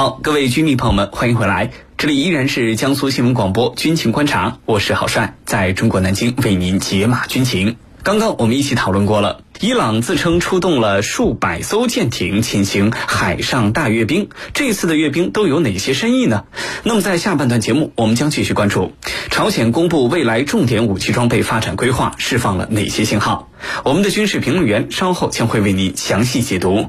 好，各位军迷朋友们，欢迎回来，这里依然是江苏新闻广播军情观察，我是郝帅，在中国南京为您解码军情。刚刚我们一起讨论过了，伊朗自称出动了数百艘舰艇进行海上大阅兵，这次的阅兵都有哪些深意呢？那么在下半段节目，我们将继续关注朝鲜公布未来重点武器装备发展规划，释放了哪些信号？我们的军事评论员稍后将会为您详细解读。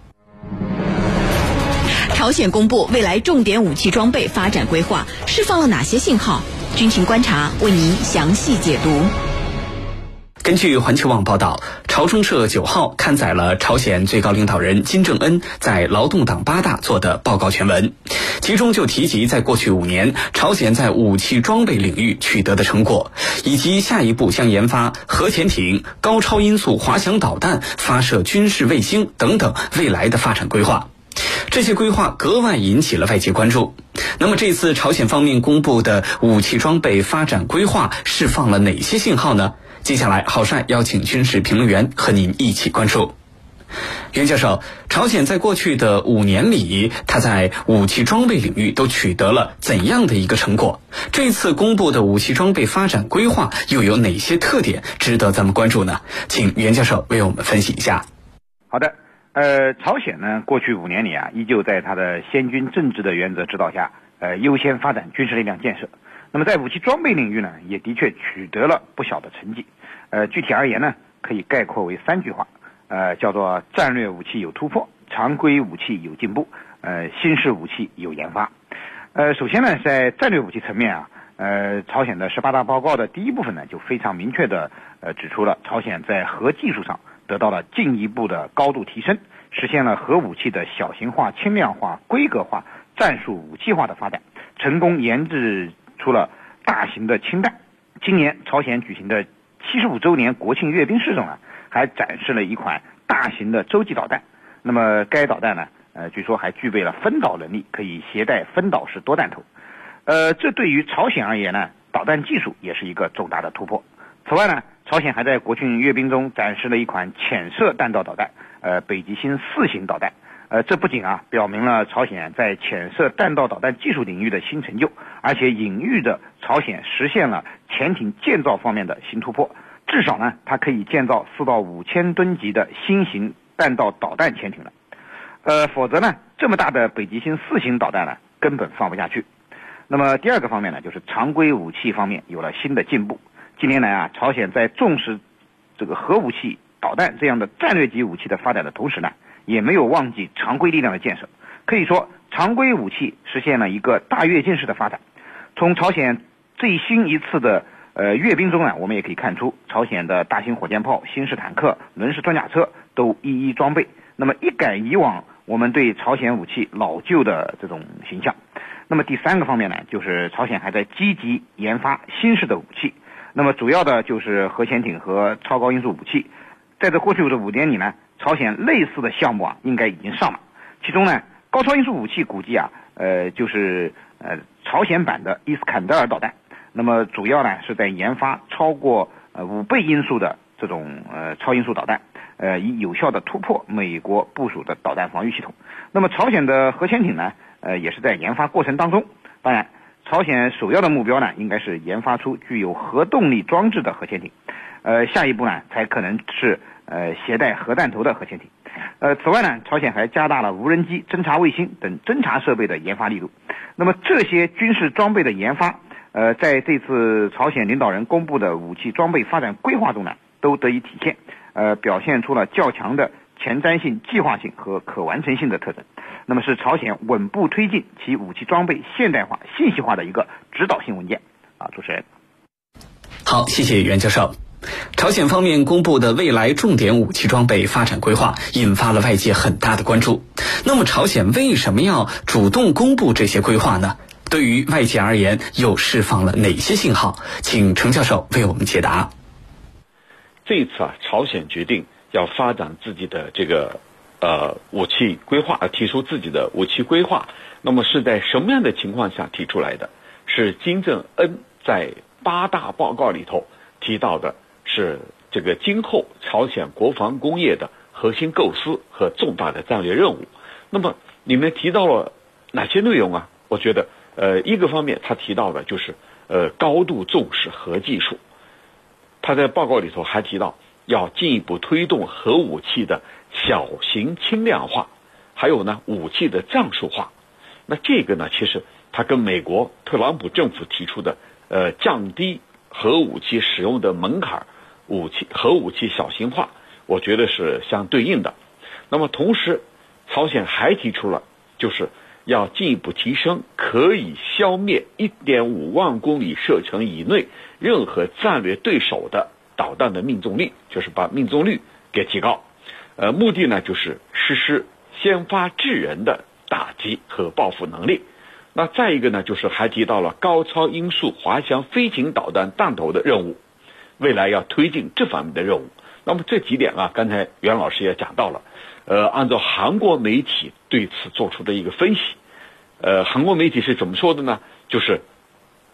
朝鲜公布未来重点武器装备发展规划，释放了哪些信号？军情观察为您详细解读。根据环球网报道，朝中社九号刊载了朝鲜最高领导人金正恩在劳动党八大做的报告全文，其中就提及在过去五年朝鲜在武器装备领域取得的成果，以及下一步将研发核潜艇、高超音速滑翔导弹、发射军事卫星等等未来的发展规划。这些规划格外引起了外界关注。那么，这次朝鲜方面公布的武器装备发展规划释放了哪些信号呢？接下来，郝帅邀请军事评论员和您一起关注。袁教授，朝鲜在过去的五年里，他在武器装备领域都取得了怎样的一个成果？这次公布的武器装备发展规划又有哪些特点值得咱们关注呢？请袁教授为我们分析一下。好的。呃，朝鲜呢，过去五年里啊，依旧在他的先军政治的原则指导下，呃，优先发展军事力量建设。那么在武器装备领域呢，也的确取得了不小的成绩。呃，具体而言呢，可以概括为三句话，呃，叫做战略武器有突破，常规武器有进步，呃，新式武器有研发。呃，首先呢，在战略武器层面啊，呃，朝鲜的十八大报告的第一部分呢，就非常明确的呃指出了朝鲜在核技术上。得到了进一步的高度提升，实现了核武器的小型化、轻量化、规格化、战术武器化的发展，成功研制出了大型的氢弹。今年朝鲜举行的七十五周年国庆阅兵式中啊，还展示了一款大型的洲际导弹。那么该导弹呢，呃，据说还具备了分导能力，可以携带分导式多弹头。呃，这对于朝鲜而言呢，导弹技术也是一个重大的突破。此外呢。朝鲜还在国庆阅兵中展示了一款潜射弹道导弹，呃，北极星四型导弹。呃，这不仅啊表明了朝鲜在潜射弹道导弹技术领域的新成就，而且隐喻着朝鲜实现了潜艇建造方面的新突破。至少呢，它可以建造四到五千吨级的新型弹道导弹潜艇了。呃，否则呢，这么大的北极星四型导弹呢，根本放不下去。那么第二个方面呢，就是常规武器方面有了新的进步。近年来啊，朝鲜在重视这个核武器、导弹这样的战略级武器的发展的同时呢，也没有忘记常规力量的建设。可以说，常规武器实现了一个大跃进式的发展。从朝鲜最新一次的呃阅兵中呢，我们也可以看出，朝鲜的大型火箭炮、新式坦克、轮式装甲车都一一装备。那么一改以往我们对朝鲜武器老旧的这种形象。那么第三个方面呢，就是朝鲜还在积极研发新式的武器。那么主要的就是核潜艇和超高音速武器，在这过去的五年里呢，朝鲜类似的项目啊，应该已经上了。其中呢，高超音速武器估计啊，呃，就是呃朝鲜版的伊斯坎德尔导弹。那么主要呢是在研发超过呃五倍音速的这种呃超音速导弹，呃，以有效的突破美国部署的导弹防御系统。那么朝鲜的核潜艇呢，呃，也是在研发过程当中。当然。朝鲜首要的目标呢，应该是研发出具有核动力装置的核潜艇，呃，下一步呢，才可能是呃携带核弹头的核潜艇。呃，此外呢，朝鲜还加大了无人机、侦察卫星等侦察设备的研发力度。那么这些军事装备的研发，呃，在这次朝鲜领导人公布的武器装备发展规划中呢，都得以体现，呃，表现出了较强的前瞻性、计划性和可完成性的特征。那么是朝鲜稳步推进其武器装备现代化、信息化的一个指导性文件啊，主持人。好，谢谢袁教授。朝鲜方面公布的未来重点武器装备发展规划，引发了外界很大的关注。那么，朝鲜为什么要主动公布这些规划呢？对于外界而言，又释放了哪些信号？请程教授为我们解答。这一次啊，朝鲜决定要发展自己的这个呃武器规划，提出自己的武器规划。那么是在什么样的情况下提出来的？是金正恩在八大报告里头提到的，是这个今后朝鲜国防工业的核心构思和重大的战略任务。那么里面提到了哪些内容啊？我觉得，呃，一个方面他提到的就是呃高度重视核技术。他在报告里头还提到，要进一步推动核武器的小型轻量化，还有呢武器的战术化。那这个呢，其实它跟美国特朗普政府提出的呃降低核武器使用的门槛、武器核武器小型化，我觉得是相对应的。那么同时，朝鲜还提出了，就是要进一步提升可以消灭一点五万公里射程以内。任何战略对手的导弹的命中率，就是把命中率给提高，呃，目的呢就是实施先发制人的打击和报复能力。那再一个呢，就是还提到了高超音速滑翔飞行导弹弹头的任务，未来要推进这方面的任务。那么这几点啊，刚才袁老师也讲到了，呃，按照韩国媒体对此做出的一个分析，呃，韩国媒体是怎么说的呢？就是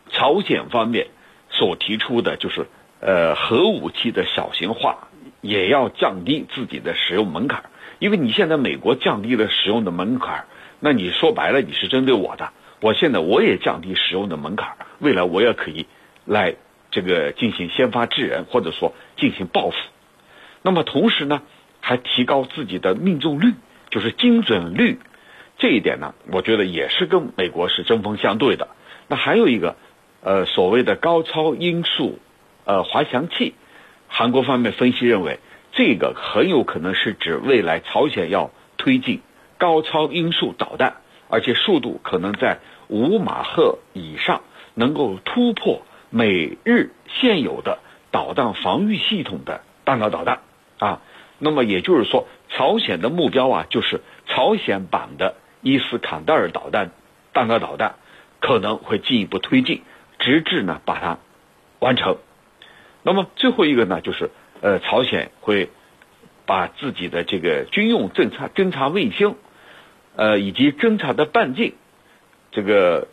朝鲜方面。所提出的就是，呃，核武器的小型化也要降低自己的使用门槛，因为你现在美国降低了使用的门槛，那你说白了你是针对我的，我现在我也降低使用的门槛，未来我也可以来这个进行先发制人，或者说进行报复。那么同时呢，还提高自己的命中率，就是精准率，这一点呢，我觉得也是跟美国是针锋相对的。那还有一个。呃，所谓的高超音速，呃，滑翔器，韩国方面分析认为，这个很有可能是指未来朝鲜要推进高超音速导弹，而且速度可能在五马赫以上，能够突破美日现有的导弹防御系统的弹道导弹啊。那么也就是说，朝鲜的目标啊，就是朝鲜版的伊斯坎德尔导弹弹道导弹可能会进一步推进。直至呢把它完成，那么最后一个呢就是呃朝鲜会把自己的这个军用侦察侦察卫星，呃以及侦察的半径，这个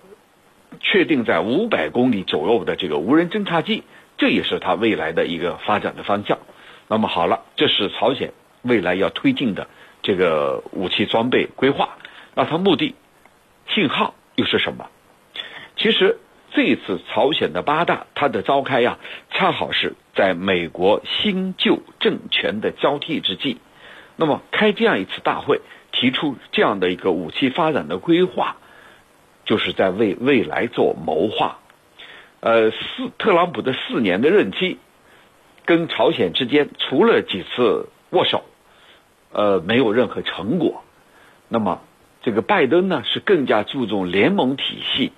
确定在五百公里左右的这个无人侦察机，这也是它未来的一个发展的方向。那么好了，这是朝鲜未来要推进的这个武器装备规划。那它目的信号又是什么？其实。这次朝鲜的八大，它的召开呀，恰好是在美国新旧政权的交替之际。那么开这样一次大会，提出这样的一个武器发展的规划，就是在为未来做谋划。呃，四特朗普的四年的任期，跟朝鲜之间除了几次握手，呃，没有任何成果。那么这个拜登呢，是更加注重联盟体系。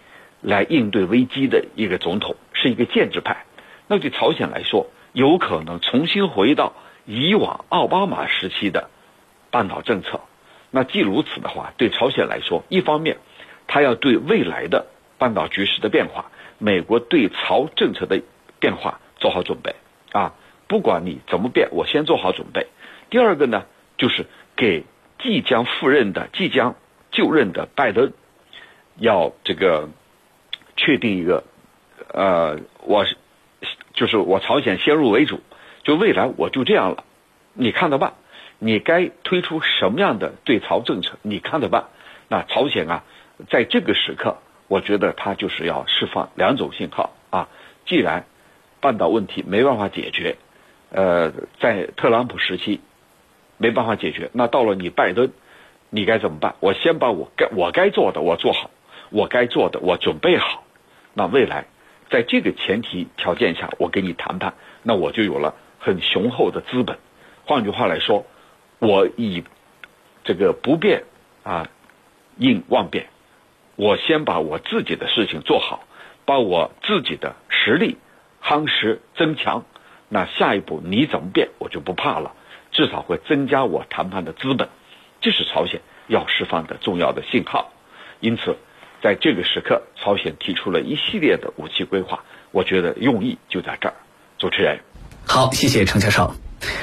来应对危机的一个总统是一个建制派，那对朝鲜来说，有可能重新回到以往奥巴马时期的半岛政策。那既如此的话，对朝鲜来说，一方面，他要对未来的半岛局势的变化，美国对朝政策的变化做好准备啊。不管你怎么变，我先做好准备。第二个呢，就是给即将赴任的、即将就任的拜登，要这个。确定一个，呃，我是就是我朝鲜先入为主，就未来我就这样了，你看着办，你该推出什么样的对朝政策，你看着办。那朝鲜啊，在这个时刻，我觉得他就是要释放两种信号啊。既然半岛问题没办法解决，呃，在特朗普时期没办法解决，那到了你拜登，你该怎么办？我先把我该我该做的我做好，我该做的我准备好。那未来，在这个前提条件下，我跟你谈判，那我就有了很雄厚的资本。换句话来说，我以这个不变啊应万变，我先把我自己的事情做好，把我自己的实力夯实增强。那下一步你怎么变，我就不怕了，至少会增加我谈判的资本。这是朝鲜要释放的重要的信号。因此。在这个时刻，朝鲜提出了一系列的武器规划，我觉得用意就在这儿。主持人，好，谢谢程教授。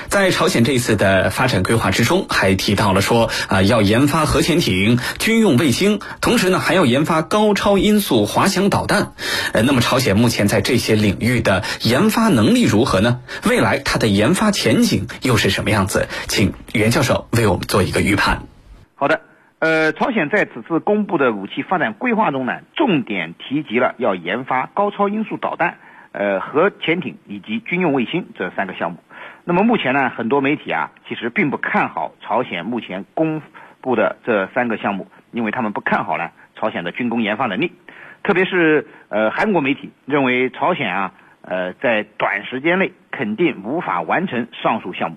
在朝鲜这次的发展规划之中，还提到了说啊，要研发核潜艇、军用卫星，同时呢，还要研发高超音速滑翔导弹。呃，那么朝鲜目前在这些领域的研发能力如何呢？未来它的研发前景又是什么样子？请袁教授为我们做一个预判。好的，呃，朝鲜在此次公布的武器发展规划中呢，重点提及了要研发高超音速导弹、呃核潜艇以及军用卫星这三个项目。那么目前呢，很多媒体啊，其实并不看好朝鲜目前公布的这三个项目，因为他们不看好呢朝鲜的军工研发能力，特别是呃韩国媒体认为朝鲜啊，呃在短时间内肯定无法完成上述项目。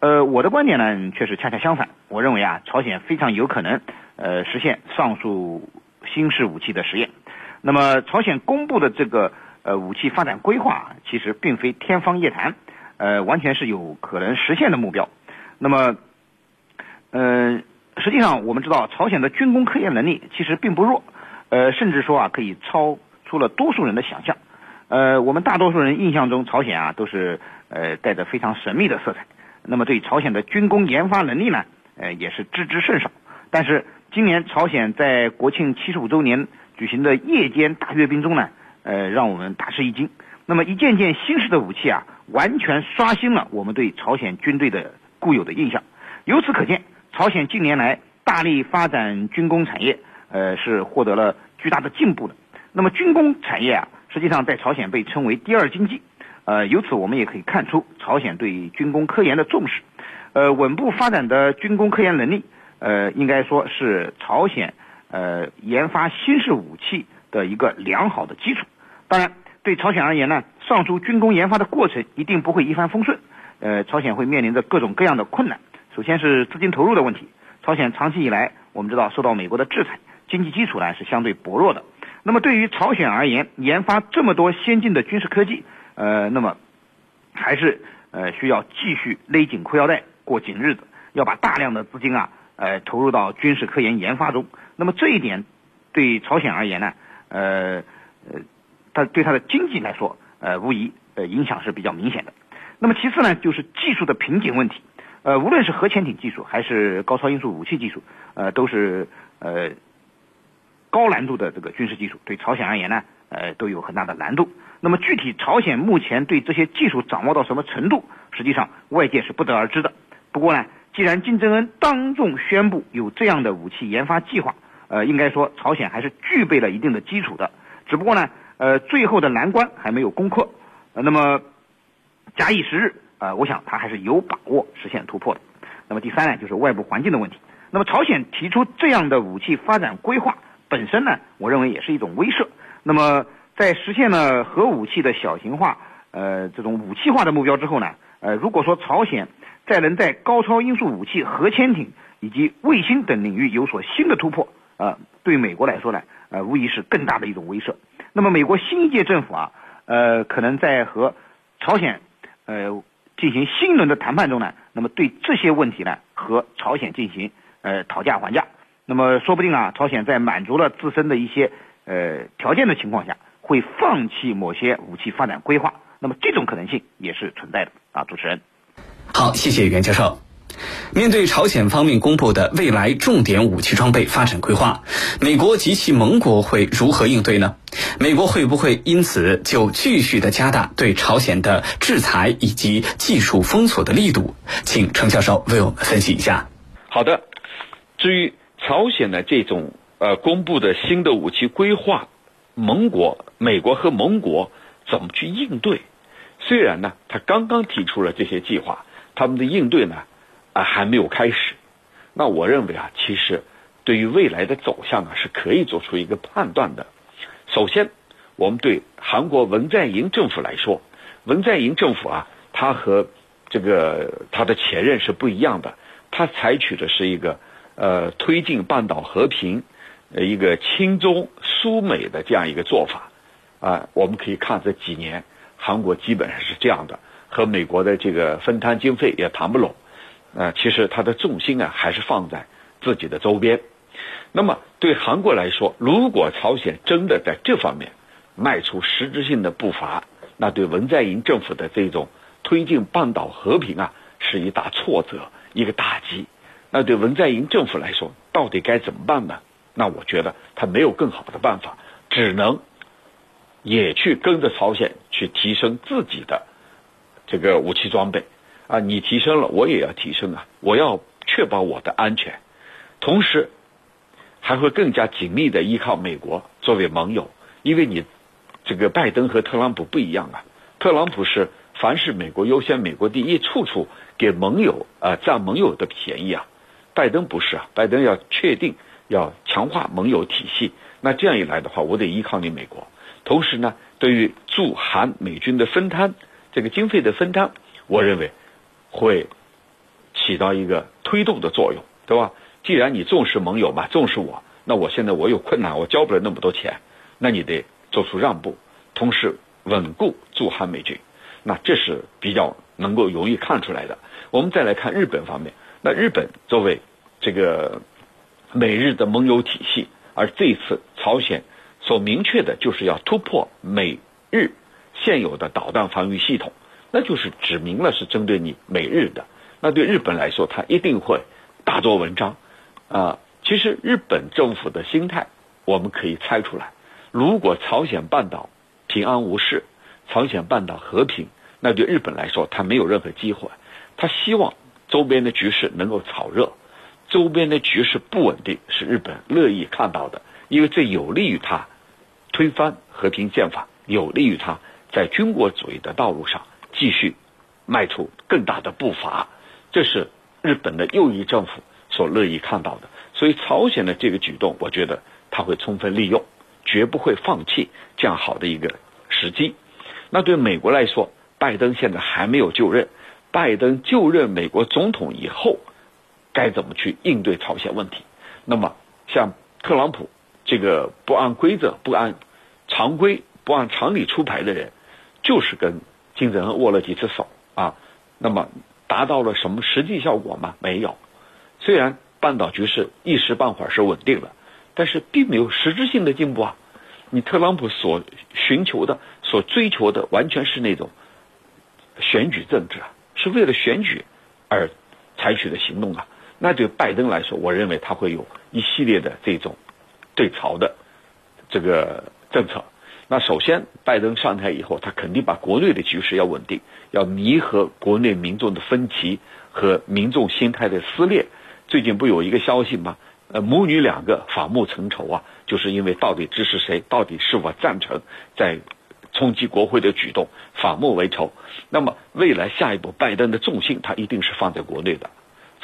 呃，我的观点呢却是恰恰相反，我认为啊，朝鲜非常有可能呃实现上述新式武器的实验。那么朝鲜公布的这个呃武器发展规划，其实并非天方夜谭。呃，完全是有可能实现的目标。那么，呃，实际上我们知道，朝鲜的军工科研能力其实并不弱，呃，甚至说啊，可以超出了多数人的想象。呃，我们大多数人印象中，朝鲜啊都是呃带着非常神秘的色彩。那么，对朝鲜的军工研发能力呢，呃，也是知之甚少。但是，今年朝鲜在国庆七十五周年举行的夜间大阅兵中呢，呃，让我们大吃一惊。那么，一件件新式的武器啊。完全刷新了我们对朝鲜军队的固有的印象。由此可见，朝鲜近年来大力发展军工产业，呃，是获得了巨大的进步的。那么，军工产业啊，实际上在朝鲜被称为第二经济。呃，由此我们也可以看出朝鲜对军工科研的重视。呃，稳步发展的军工科研能力，呃，应该说是朝鲜呃研发新式武器的一个良好的基础。当然。对朝鲜而言呢，上述军工研发的过程一定不会一帆风顺，呃，朝鲜会面临着各种各样的困难。首先是资金投入的问题，朝鲜长期以来我们知道受到美国的制裁，经济基础呢是相对薄弱的。那么对于朝鲜而言，研发这么多先进的军事科技，呃，那么还是呃需要继续勒紧裤腰带过紧日子，要把大量的资金啊，呃，投入到军事科研研发中。那么这一点对朝鲜而言呢，呃呃。它对它的经济来说，呃，无疑呃影响是比较明显的。那么其次呢，就是技术的瓶颈问题。呃，无论是核潜艇技术还是高超音速武器技术，呃，都是呃高难度的这个军事技术，对朝鲜而言呢，呃，都有很大的难度。那么具体朝鲜目前对这些技术掌握到什么程度，实际上外界是不得而知的。不过呢，既然金正恩当众宣布有这样的武器研发计划，呃，应该说朝鲜还是具备了一定的基础的。只不过呢。呃，最后的难关还没有攻克，呃，那么假以时日，呃，我想他还是有把握实现突破的。那么第三呢，就是外部环境的问题。那么朝鲜提出这样的武器发展规划本身呢，我认为也是一种威慑。那么在实现了核武器的小型化，呃，这种武器化的目标之后呢，呃，如果说朝鲜再能在高超音速武器、核潜艇以及卫星等领域有所新的突破，呃，对美国来说呢，呃，无疑是更大的一种威慑。那么，美国新一届政府啊，呃，可能在和朝鲜呃进行新一轮的谈判中呢，那么对这些问题呢，和朝鲜进行呃讨价还价。那么，说不定啊，朝鲜在满足了自身的一些呃条件的情况下，会放弃某些武器发展规划。那么，这种可能性也是存在的啊。主持人，好，谢谢袁教授。面对朝鲜方面公布的未来重点武器装备发展规划，美国及其盟国会如何应对呢？美国会不会因此就继续的加大对朝鲜的制裁以及技术封锁的力度？请程教授为我们分析一下。好的，至于朝鲜的这种呃公布的新的武器规划，盟国美国和盟国怎么去应对？虽然呢，他刚刚提出了这些计划，他们的应对呢？啊，还没有开始。那我认为啊，其实对于未来的走向啊，是可以做出一个判断的。首先，我们对韩国文在寅政府来说，文在寅政府啊，他和这个他的前任是不一样的。他采取的是一个呃推进半岛和平，一个亲中疏美的这样一个做法啊。我们可以看这几年，韩国基本上是这样的，和美国的这个分摊经费也谈不拢。啊，其实它的重心啊，还是放在自己的周边。那么对韩国来说，如果朝鲜真的在这方面迈出实质性的步伐，那对文在寅政府的这种推进半岛和平啊，是一大挫折，一个打击。那对文在寅政府来说，到底该怎么办呢？那我觉得他没有更好的办法，只能也去跟着朝鲜去提升自己的这个武器装备啊！你提升了，我也要提升啊！我要确保我的安全，同时还会更加紧密的依靠美国作为盟友，因为你这个拜登和特朗普不一样啊，特朗普是凡是美国优先、美国第一，处处给盟友啊占盟友的便宜啊，拜登不是啊，拜登要确定。要强化盟友体系，那这样一来的话，我得依靠你美国。同时呢，对于驻韩美军的分摊，这个经费的分摊，我认为会起到一个推动的作用，对吧？既然你重视盟友嘛，重视我，那我现在我有困难，我交不了那么多钱，那你得做出让步，同时稳固驻韩美军。那这是比较能够容易看出来的。我们再来看日本方面，那日本作为这个。美日的盟友体系，而这次朝鲜所明确的就是要突破美日现有的导弹防御系统，那就是指明了是针对你美日的。那对日本来说，他一定会大做文章啊。其实日本政府的心态我们可以猜出来：如果朝鲜半岛平安无事，朝鲜半岛和平，那对日本来说他没有任何机会。他希望周边的局势能够炒热。周边的局势不稳定是日本乐意看到的，因为这有利于他推翻和平宪法，有利于他在军国主义的道路上继续迈出更大的步伐。这是日本的右翼政府所乐意看到的。所以，朝鲜的这个举动，我觉得他会充分利用，绝不会放弃这样好的一个时机。那对美国来说，拜登现在还没有就任，拜登就任美国总统以后。该怎么去应对朝鲜问题？那么，像特朗普这个不按规则、不按常规、不按常理出牌的人，就是跟金正恩握了几次手啊。那么，达到了什么实际效果吗？没有。虽然半岛局势一时半会儿是稳定了，但是并没有实质性的进步啊。你特朗普所寻求的、所追求的，完全是那种选举政治啊，是为了选举而采取的行动啊。那对拜登来说，我认为他会有一系列的这种对朝的这个政策。那首先，拜登上台以后，他肯定把国内的局势要稳定，要弥合国内民众的分歧和民众心态的撕裂。最近不有一个消息吗？呃，母女两个反目成仇啊，就是因为到底支持谁，到底是否赞成在冲击国会的举动，反目为仇。那么未来下一步，拜登的重心他一定是放在国内的。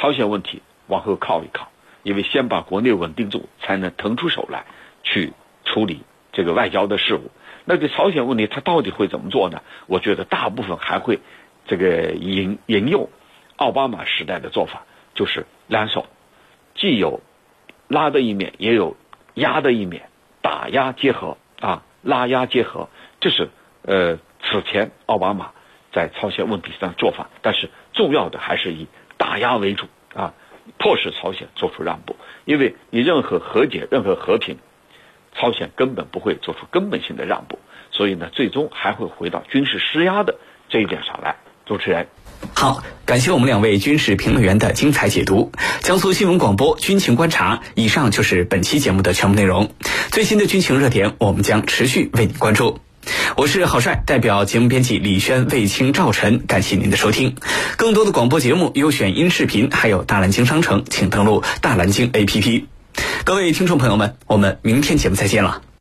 朝鲜问题往后靠一靠，因为先把国内稳定住，才能腾出手来去处理这个外交的事务。那对朝鲜问题，他到底会怎么做呢？我觉得大部分还会这个引引用奥巴马时代的做法，就是两手，既有拉的一面，也有压的一面，打压结合啊，拉压结合，这是呃此前奥巴马在朝鲜问题上的做法。但是重要的还是以。打压为主啊，迫使朝鲜做出让步，因为你任何和解、任何和平，朝鲜根本不会做出根本性的让步，所以呢，最终还会回到军事施压的这一点上来。主持人，好，感谢我们两位军事评论员的精彩解读。江苏新闻广播军情观察，以上就是本期节目的全部内容。最新的军情热点，我们将持续为您关注。我是郝帅，代表节目编辑李轩、卫青、赵晨，感谢您的收听。更多的广播节目、优选音视频，还有大蓝鲸商城，请登录大蓝鲸 APP。各位听众朋友们，我们明天节目再见了。